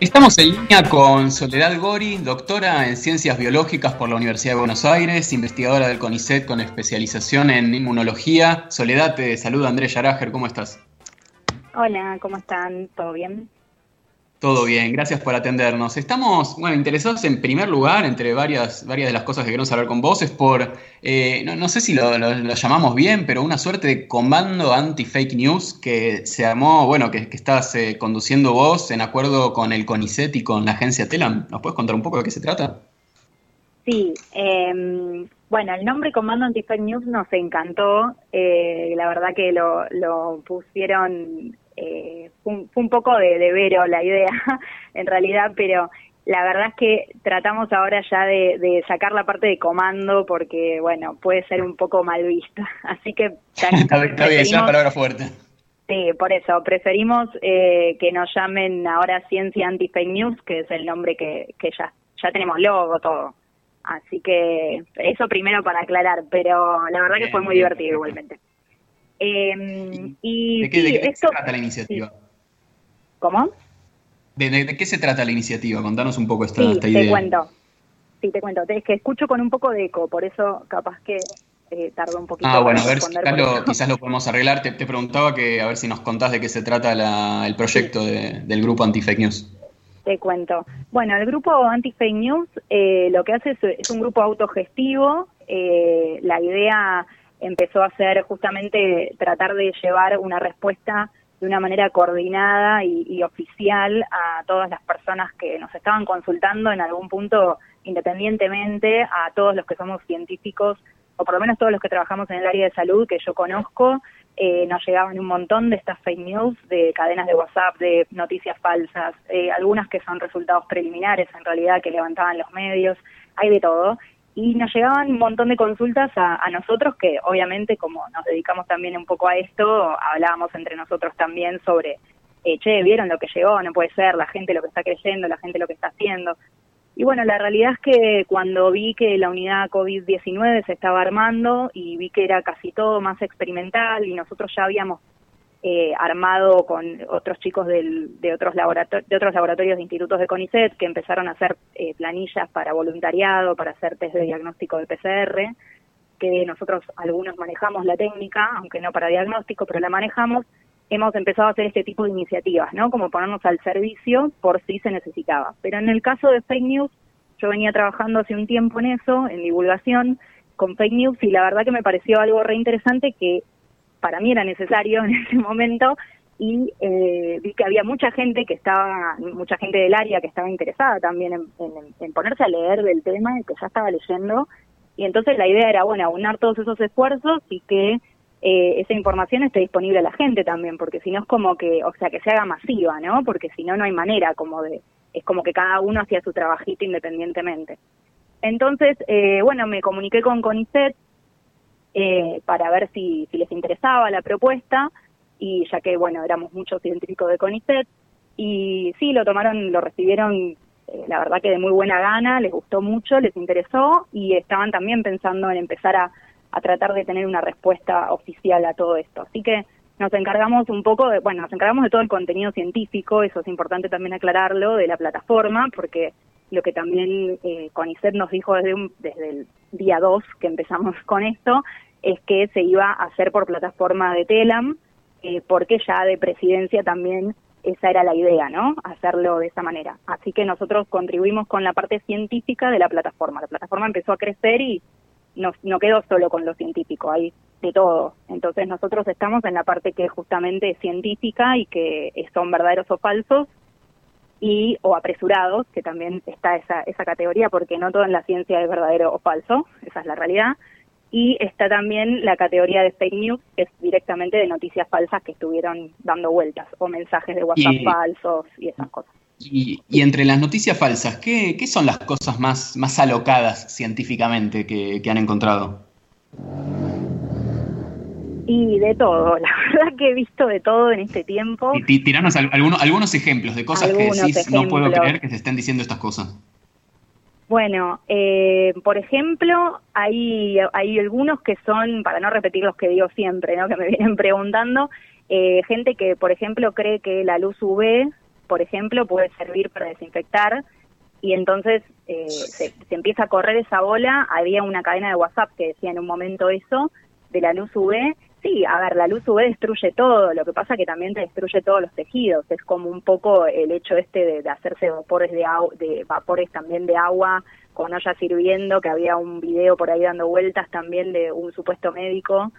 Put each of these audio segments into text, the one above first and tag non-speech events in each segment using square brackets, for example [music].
Estamos en línea con Soledad Gori, doctora en Ciencias Biológicas por la Universidad de Buenos Aires, investigadora del CONICET con especialización en inmunología. Soledad, te saluda Andrés Yarager, ¿cómo estás? Hola, ¿cómo están? ¿Todo bien? Todo bien, gracias por atendernos. Estamos, bueno, interesados en primer lugar, entre varias, varias de las cosas que queremos hablar con vos, es por, eh, no, sé si lo, llamamos bien, pero una suerte de comando anti-fake news que se armó, bueno, que, estás eh, conduciendo vos en acuerdo con el CONICET y con la agencia TELAM. ¿Nos puedes contar un poco de qué se trata? Sí, em, bueno, el nombre Comando Anti-Fake News nos encantó. Eh, la verdad que lo pusieron eh, fue, un, poco de, de, vero la idea, [laughs] en realidad, pero la verdad es que tratamos ahora ya de, sacar la parte de comando porque, bueno, puede ser un poco mal vista. [laughs] Así que... [laughs] está, bien, ya palabra fuerte. Sí, por eso, preferimos eh, que nos llamen ahora Ciencia Anti-Fake News, que es el nombre que, que ya, ya tenemos logo, todo. Así que eso primero para aclarar, pero la verdad que fue muy divertido igualmente. Eh, y, ¿De qué, se trata la iniciativa? ¿Cómo? ¿De, qué se trata la iniciativa? Contanos un poco esta, sí, idea. Te cuento. Sí, te cuento. Es que escucho con un poco de eco, por eso capaz que eh, tardo un poquito. Ah, bueno, a ver, quizás lo, podemos arreglar. Te, preguntaba que a ver si nos contás de qué se trata el proyecto del grupo Anti-Fake News. Te cuento. Bueno, el grupo Anti-Fake News eh, lo que hace es, un grupo autogestivo. Eh, la idea empezó a ser justamente tratar de llevar una respuesta de una manera coordinada y, oficial a todas las personas que nos estaban consultando en algún punto independientemente, a todos los que somos científicos o por lo menos todos los que trabajamos en el área de salud que yo conozco, eh, nos llegaban un montón de estas fake news, de cadenas de WhatsApp, de noticias falsas, eh, algunas que son resultados preliminares en realidad que levantaban los medios, hay de todo y nos llegaban un montón de consultas a, nosotros que obviamente como nos dedicamos también un poco a esto, hablábamos entre nosotros también sobre, eh, che, vieron lo que llegó, no puede ser, la gente lo que está creyendo, la gente lo que está haciendo. Y bueno, la realidad es que cuando vi que la unidad COVID-19 se estaba armando y vi que era casi todo más experimental y nosotros ya habíamos eh, armado con otros chicos de, otros de otros laboratorios de institutos de CONICET que empezaron a hacer eh, planillas para voluntariado, para hacer test de diagnóstico de PCR, que nosotros algunos manejamos la técnica, aunque no para diagnóstico, pero la manejamos, hemos empezado a hacer este tipo de iniciativas, ¿no? Como ponernos al servicio por si se necesitaba. Pero en el caso de fake news, yo venía trabajando hace un tiempo en eso, en divulgación, con fake news, y la verdad que me pareció algo re interesante que para mí era necesario [laughs] en ese momento y eh, vi que había mucha gente que estaba, mucha gente del área que estaba interesada también en, ponerse a leer del tema y que ya estaba leyendo. Y entonces la idea era, bueno, aunar todos esos esfuerzos y que eh, esa información esté disponible a la gente también, porque si no es como que, o sea, que se haga masiva, ¿no? Porque si no, no hay manera como de, es como que cada uno hacía su trabajito independientemente. Entonces, eh, bueno, me comuniqué con CONICET, eh, para ver si, si, les interesaba la propuesta. Y ya que, bueno, éramos muchos científicos de CONICET. Y sí, lo tomaron, lo recibieron, eh, la verdad que de muy buena gana, les gustó mucho, les interesó. Y estaban también pensando en empezar a, a tratar de tener una respuesta oficial a todo esto. Así que nos encargamos un poco de, bueno, nos encargamos de todo el contenido científico, eso es importante también aclararlo, de la plataforma, porque lo que también eh, CONICET nos dijo desde, un, desde el día 2 que empezamos [laughs] con esto, es que se iba a hacer por plataforma de Telam, eh, porque ya de presidencia también esa era la idea, ¿no? Hacerlo de esa manera. Así que nosotros contribuimos con la parte científica de la plataforma. La plataforma empezó a crecer y no, no quedó solo con lo científico, hay de todo. Entonces nosotros estamos en la parte que es justamente científica y que son verdaderos o falsos y o apresurados, que también está esa, esa categoría, porque no todo en la ciencia es verdadero o falso, esa es la realidad y está también la categoría de fake news, que es directamente de noticias falsas que estuvieron dando vueltas, o mensajes de WhatsApp falsos y esas cosas. Y, entre las noticias falsas, ¿qué, ¿qué, son las cosas más, más alocadas científicamente que, han encontrado? Y de todo, [laughs] la verdad que he visto de todo en este tiempo. Y tiranos algunos, algunos ejemplos de cosas que decís, no puedo creer que se estén diciendo estas cosas. Bueno, eh, por ejemplo, hay, hay algunos que son, para no repetir los que digo siempre, ¿no? [laughs] que me vienen preguntando, Eh, gente que, por ejemplo, cree que la luz UV, por ejemplo, puede servir para desinfectar y entonces eh, se, empieza a correr esa bola. Había una cadena de WhatsApp que decía en un momento eso de la luz UV. Sí, a ver, la luz UV destruye todo, lo que pasa que también te destruye todos los tejidos. Es como un poco el hecho este de, hacerse vapores de, de vapores también de agua con olla sirviendo, que había un video por ahí dando vueltas también de un supuesto médico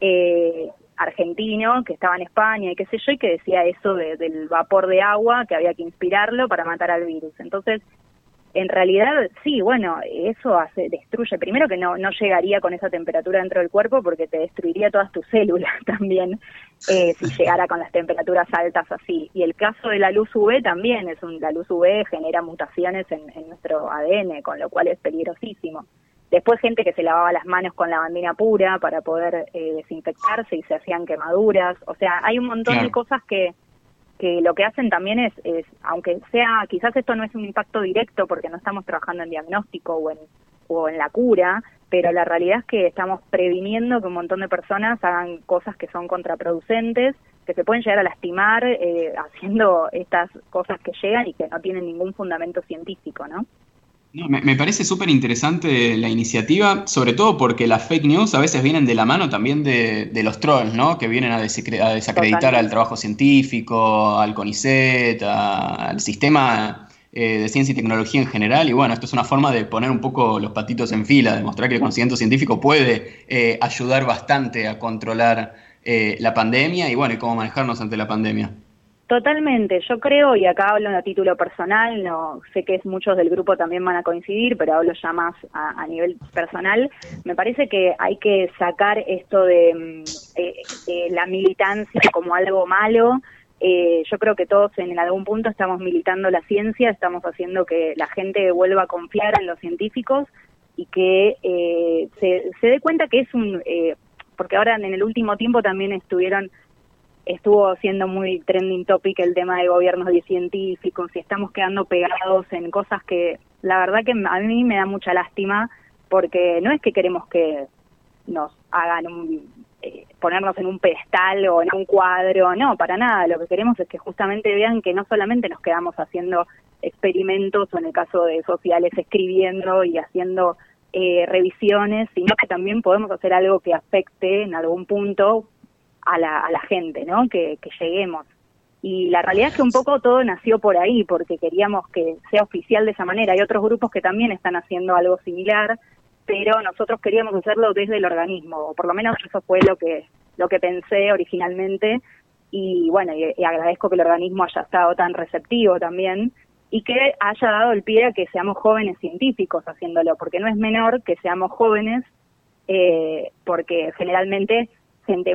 eh, argentino que estaba en España y qué sé yo, y que decía eso del vapor de agua, que había que inspirarlo para matar al virus. Entonces, en realidad, sí, bueno, eso hace, destruye. Primero que no, no llegaría con esa temperatura dentro del cuerpo porque te destruiría todas tus células [laughs] también eh, si llegara con las temperaturas altas así. Y el caso de la luz UV también, es un, la luz UV genera mutaciones en, nuestro ADN, con lo cual es peligrosísimo. Después gente que se lavaba las manos con lavandina pura para poder eh, desinfectarse y se hacían quemaduras. O sea, hay un montón de cosas que, que lo que hacen también es, es, aunque sea, quizás esto no es un impacto directo porque no estamos trabajando en diagnóstico o en, o en la cura, pero la realidad es que estamos previniendo que un montón de personas hagan cosas que son contraproducentes, que se pueden llegar a lastimar eh, [laughs] haciendo estas cosas que llegan y que no tienen ningún fundamento científico, ¿no? Me, parece súper interesante la iniciativa, sobre todo porque las fake news a veces vienen de la mano también de, los trolls, ¿no? Que vienen a, desacreditar al trabajo científico, al CONICET, al sistema eh, de ciencia y tecnología en general. Y bueno, esto es una forma de poner un poco los patitos en fila, demostrar que el conocimiento científico puede eh, ayudar bastante a controlar eh, la pandemia y bueno, y cómo manejarnos ante la pandemia. Totalmente, yo creo, y acá hablo a título personal, no sé que muchos del grupo también van a coincidir, pero hablo ya más a, nivel personal, me parece que hay que sacar esto de, mm, eh, la militancia como algo malo, eh, yo creo que todos en algún punto estamos militando la ciencia, estamos haciendo que la gente vuelva a confiar en los científicos y que eh, se, se dé cuenta que es un, porque ahora en el último tiempo también estuvieron estuvo siendo muy trending topic el tema de gobiernos de científicos y estamos quedando pegados en cosas que la verdad que a mí me da mucha lástima porque no es que queremos que nos hagan un, eh, ponernos en un pedestal o en un cuadro, no, para nada, lo que queremos es que justamente vean que no solamente nos quedamos haciendo experimentos o en el caso de sociales escribiendo y haciendo eh, revisiones, sino que también podemos hacer algo que afecte en algún punto a la, a la gente, ¿no? Que, que lleguemos. Y la realidad es que un poco todo nació por ahí, porque queríamos que sea oficial de esa manera. Hay otros grupos que también están haciendo algo similar, pero nosotros queríamos hacerlo desde el organismo, o por lo menos eso fue lo que, lo que pensé originalmente. Y bueno, y, agradezco que el organismo haya estado tan receptivo también y que haya dado el pie a que seamos jóvenes científicos haciéndolo, porque no es menor que seamos jóvenes, eh, porque generalmente gente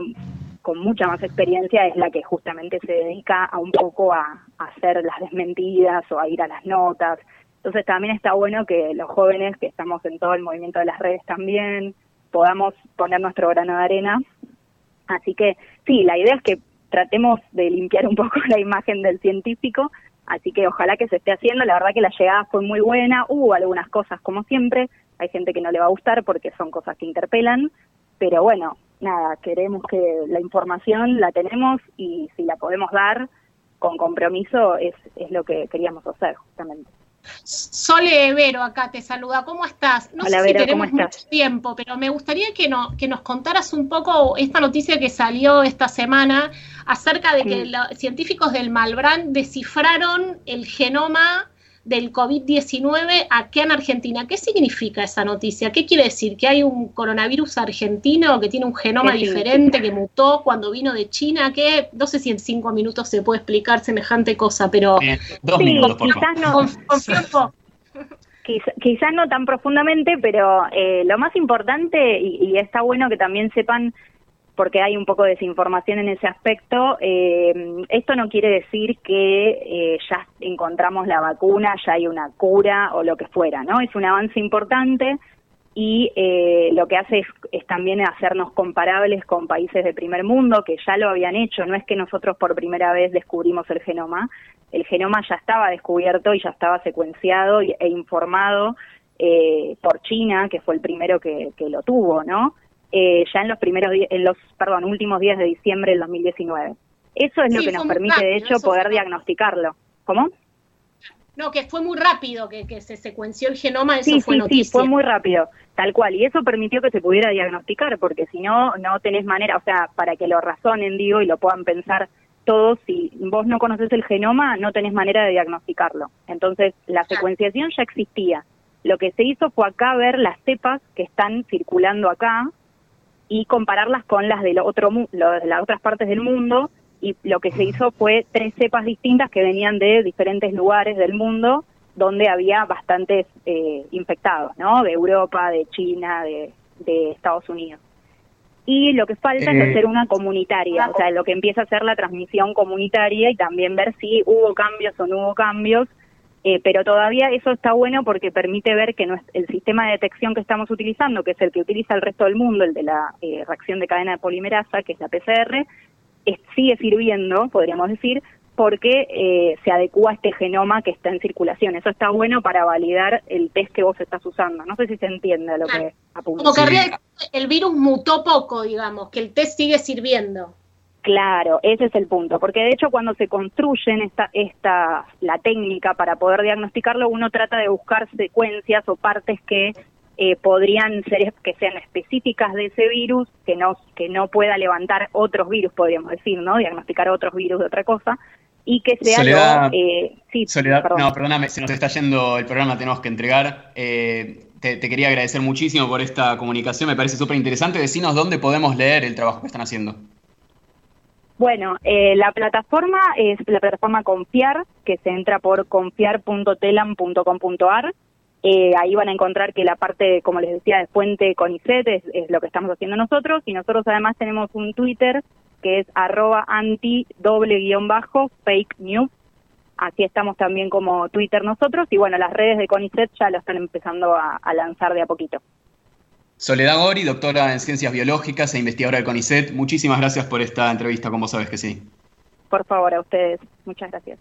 con mucha más experiencia es la que justamente se dedica a un poco a, hacer las desmentidas o a ir a las notas. Entonces también está bueno que los jóvenes que estamos en todo el movimiento de las redes también podamos poner nuestro grano de arena. Así que sí, la idea es que tratemos de limpiar un poco [laughs] la imagen del científico, así que ojalá que se esté haciendo. La verdad que la llegada fue muy buena, hubo algunas cosas como siempre, hay gente que no le va a gustar porque son cosas que interpelan, pero bueno, nada, queremos que la información la tenemos y si la podemos dar con compromiso es, es lo que queríamos hacer justamente. Sole Vero acá te saluda, ¿cómo estás? No sé si tenemos mucho tiempo, pero me gustaría que, no, que nos contaras un poco esta noticia que salió esta semana acerca de que los científicos del Malbrán descifraron el genoma del COVID-19 aquí en Argentina. ¿Qué significa esa noticia? ¿Qué quiere decir? ¿Que hay un coronavirus argentino que tiene un genoma diferente, que mutó cuando vino de China? ¿Qué? No sé si en cinco minutos se puede explicar semejante cosa, pero... dos minutos, por quizás no. [laughs] Quizás no tan profundamente, pero eh, lo más importante, y, y está bueno que también sepan porque hay un poco de desinformación en ese aspecto. Eh, esto no quiere decir que eh, ya encontramos la vacuna, ya hay una cura o lo que fuera, ¿no? Es un avance importante y eh, lo que hace es, también hacernos comparables con países de primer mundo que ya lo habían hecho. No es que nosotros por primera vez descubrimos el genoma, el genoma ya estaba descubierto y ya estaba secuenciado e informado por China, que fue el primero que, que lo tuvo, ¿no? Eh, ya en los primeros en los perdón, últimos días de diciembre del 2019. Eso es lo que nos permite, de hecho, poder diagnosticarlo. ¿Cómo? No, que fue muy rápido, que, se secuenció el genoma, eso sí, fue sí, Sí, fue muy rápido, tal cual. Y eso permitió que se pudiera diagnosticar, porque si no, no tenés manera, o sea, para que lo razonen, digo, y lo puedan pensar todos, si vos no conoces el genoma, no tenés manera de diagnosticarlo. Entonces, la secuenciación ya existía. Lo que se hizo fue acá ver las cepas que están circulando acá y compararlas con las de, otro, de las otras partes del mundo y lo que se hizo fue tres cepas distintas que venían de diferentes lugares del mundo donde había bastantes eh, infectados, ¿no? De Europa, de China, de, Estados Unidos. Y lo que falta es eh, hacer una comunitaria, o sea, lo que empieza a ser la transmisión comunitaria y también ver si hubo cambios o no hubo cambios, eh, pero todavía eso está bueno porque permite ver que el sistema de detección que estamos utilizando, que es el que utiliza el resto del mundo, el de la reacción de cadena de polimerasa, que es la PCR, sigue sirviendo, podríamos decir, porque eh, se adecua a este genoma que está en circulación. Eso está bueno para validar el test que vos estás usando. No sé si se entiende lo que apunta. Como que el virus mutó poco, digamos, que el test sigue sirviendo. Claro, ese es el punto, porque de hecho cuando se construyen esta, esta, la técnica para poder diagnosticarlo, uno trata de buscar secuencias o partes que eh, podrían ser que sean específicas de ese virus, que no, que no pueda levantar otros virus, podríamos decir, ¿no? Diagnosticar otros virus de otra cosa, y que sea Soledad, eh, sí, Soledad, no, perdóname, se nos está yendo el programa, tenemos que entregar. Eh, te, quería agradecer muchísimo por esta comunicación, me parece súper interesante. Decinos dónde podemos leer el trabajo que están haciendo. Bueno, la plataforma es la plataforma Confiar, que se entra por confiar.telam.com.ar eh, ahí van a encontrar que la parte, como les decía, de fuente CONICET es, es, lo que estamos haciendo nosotros y nosotros además tenemos un Twitter que es arroba anti doble guion bajo fake news. Así estamos también como Twitter nosotros y bueno, las redes de CONICET ya lo están empezando a, a lanzar de a poquito. Soledad Gori, doctora en Ciencias Biológicas e investigadora del CONICET, muchísimas gracias por esta entrevista, como sabes que sí. Por favor, a ustedes. Muchas gracias.